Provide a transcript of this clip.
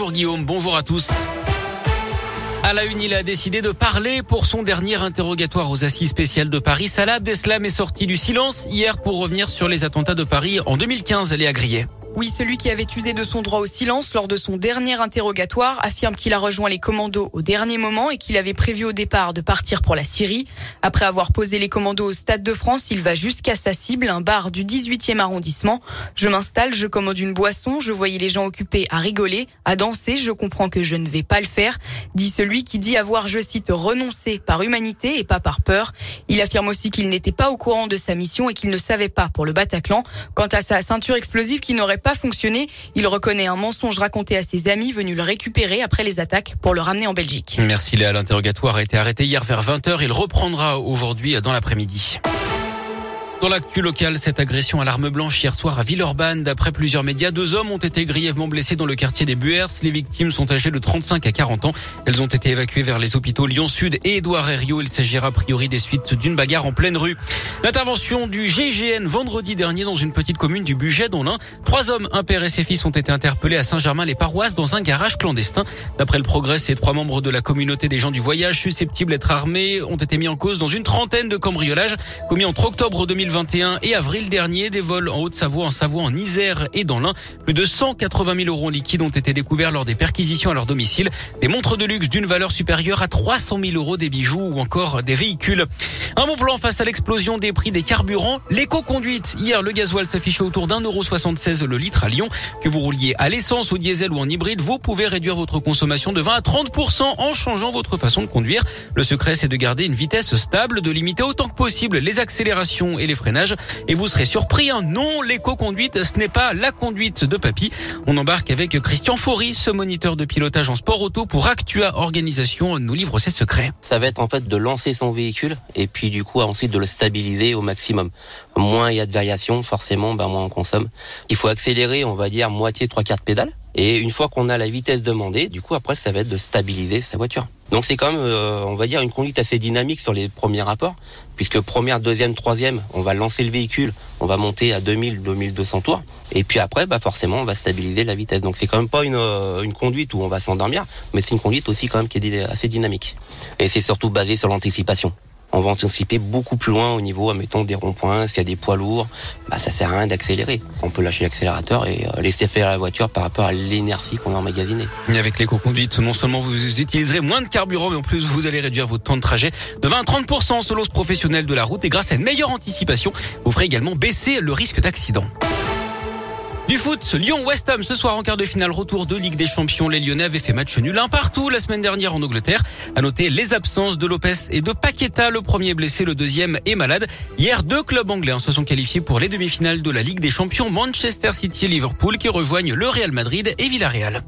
Bonjour Guillaume, bonjour à tous. À la une, il a décidé de parler pour son dernier interrogatoire aux assises spéciales de Paris. Salah Abdeslam est sorti du silence hier pour revenir sur les attentats de Paris en 2015, Léa Grillet. Oui, celui qui avait usé de son droit au silence lors de son dernier interrogatoire affirme qu'il a rejoint les commandos au dernier moment et qu'il avait prévu au départ de partir pour la Syrie. Après avoir posé les commandos au Stade de France, il va jusqu'à sa cible, un bar du 18e arrondissement. Je m'installe, je commande une boisson, je voyais les gens occupés à rigoler, à danser, je comprends que je ne vais pas le faire, dit celui qui dit avoir, je cite, renoncé par humanité et pas par peur. Il affirme aussi qu'il n'était pas au courant de sa mission et qu'il ne savait pas pour le Bataclan. Quant à sa ceinture explosive qui n'aurait pas fonctionné. Il reconnaît un mensonge raconté à ses amis venus le récupérer après les attaques pour le ramener en Belgique. Merci Léa. L'interrogatoire a été arrêté hier vers 20h. Il reprendra aujourd'hui dans l'après-midi. Dans l'actu local, cette agression à l'arme blanche hier soir à Villeurbanne. D'après plusieurs médias, deux hommes ont été grièvement blessés dans le quartier des Buers. Les victimes sont âgées de 35 à 40 ans. Elles ont été évacuées vers les hôpitaux Lyon-Sud et Édouard Herriot. Il s'agira a priori des suites d'une bagarre en pleine rue. L'intervention du GIGN vendredi dernier dans une petite commune du Buget dont l'un. Trois hommes, un père et ses fils ont été interpellés à Saint-Germain-les-Paroisses dans un garage clandestin. D'après le progrès, ces trois membres de la communauté des gens du voyage susceptibles d'être armés ont été mis en cause dans une trentaine de cambriolages commis entre octobre 2000 2021 et avril dernier. Des vols en Haute-Savoie, en Savoie, en Isère et dans l'Ain. Plus de 180 000 euros en liquide ont été découverts lors des perquisitions à leur domicile. Des montres de luxe d'une valeur supérieure à 300 000 euros, des bijoux ou encore des véhicules. Un bon plan face à l'explosion des prix des carburants. L'éco-conduite. Hier, le gasoil s'affichait autour d'un euro 76 le litre à Lyon. Que vous rouliez à l'essence, au diesel ou en hybride, vous pouvez réduire votre consommation de 20 à 30% en changeant votre façon de conduire. Le secret, c'est de garder une vitesse stable, de limiter autant que possible les accélérations et les Et vous serez surpris, hein non, l'éco-conduite, ce n'est pas la conduite de papy. On embarque avec Christian Faury, ce moniteur de pilotage en sport auto pour Actua Organisation, nous livre ses secrets. Ça va être en fait de lancer son véhicule et puis du coup ensuite de le stabiliser au maximum. Moins il y a de variations, forcément, ben moins on consomme. Il faut accélérer, on va dire moitié trois quarts de pédale. Et une fois qu'on a la vitesse demandée, du coup après ça va être de stabiliser sa voiture. Donc c'est quand même, euh, on va dire, une conduite assez dynamique sur les premiers rapports, puisque première, deuxième, troisième, on va lancer le véhicule, on va monter à 2000, 2200 tours, et puis après, bah forcément, on va stabiliser la vitesse. Donc c'est quand même pas une, euh, une conduite où on va s'endormir, mais c'est une conduite aussi quand même qui est assez dynamique. Et c'est surtout basé sur l'anticipation on va anticiper beaucoup plus loin au niveau, admettons, des ronds-points. S'il y a des poids lourds, bah, ça sert à rien d'accélérer. On peut lâcher l'accélérateur et euh, laisser faire la voiture par rapport à l'énergie qu'on a emmagasinée. Et avec l'éco-conduite, non seulement vous utiliserez moins de carburant, mais en plus vous allez réduire votre temps de trajet de 20 à 30% selon ce professionnel de la route. Et grâce à une meilleure anticipation, vous ferez également baisser le risque d'accident. Du foot, Lyon-West Ham ce soir en quart de finale retour de Ligue des Champions. Les Lyonnais avaient fait match nul un partout la semaine dernière en Angleterre. À noter les absences de Lopez et de Paqueta, le premier blessé, le deuxième est malade. Hier, deux clubs anglais se sont qualifiés pour les demi-finales de la Ligue des Champions Manchester City et Liverpool qui rejoignent le Real Madrid et Villarreal.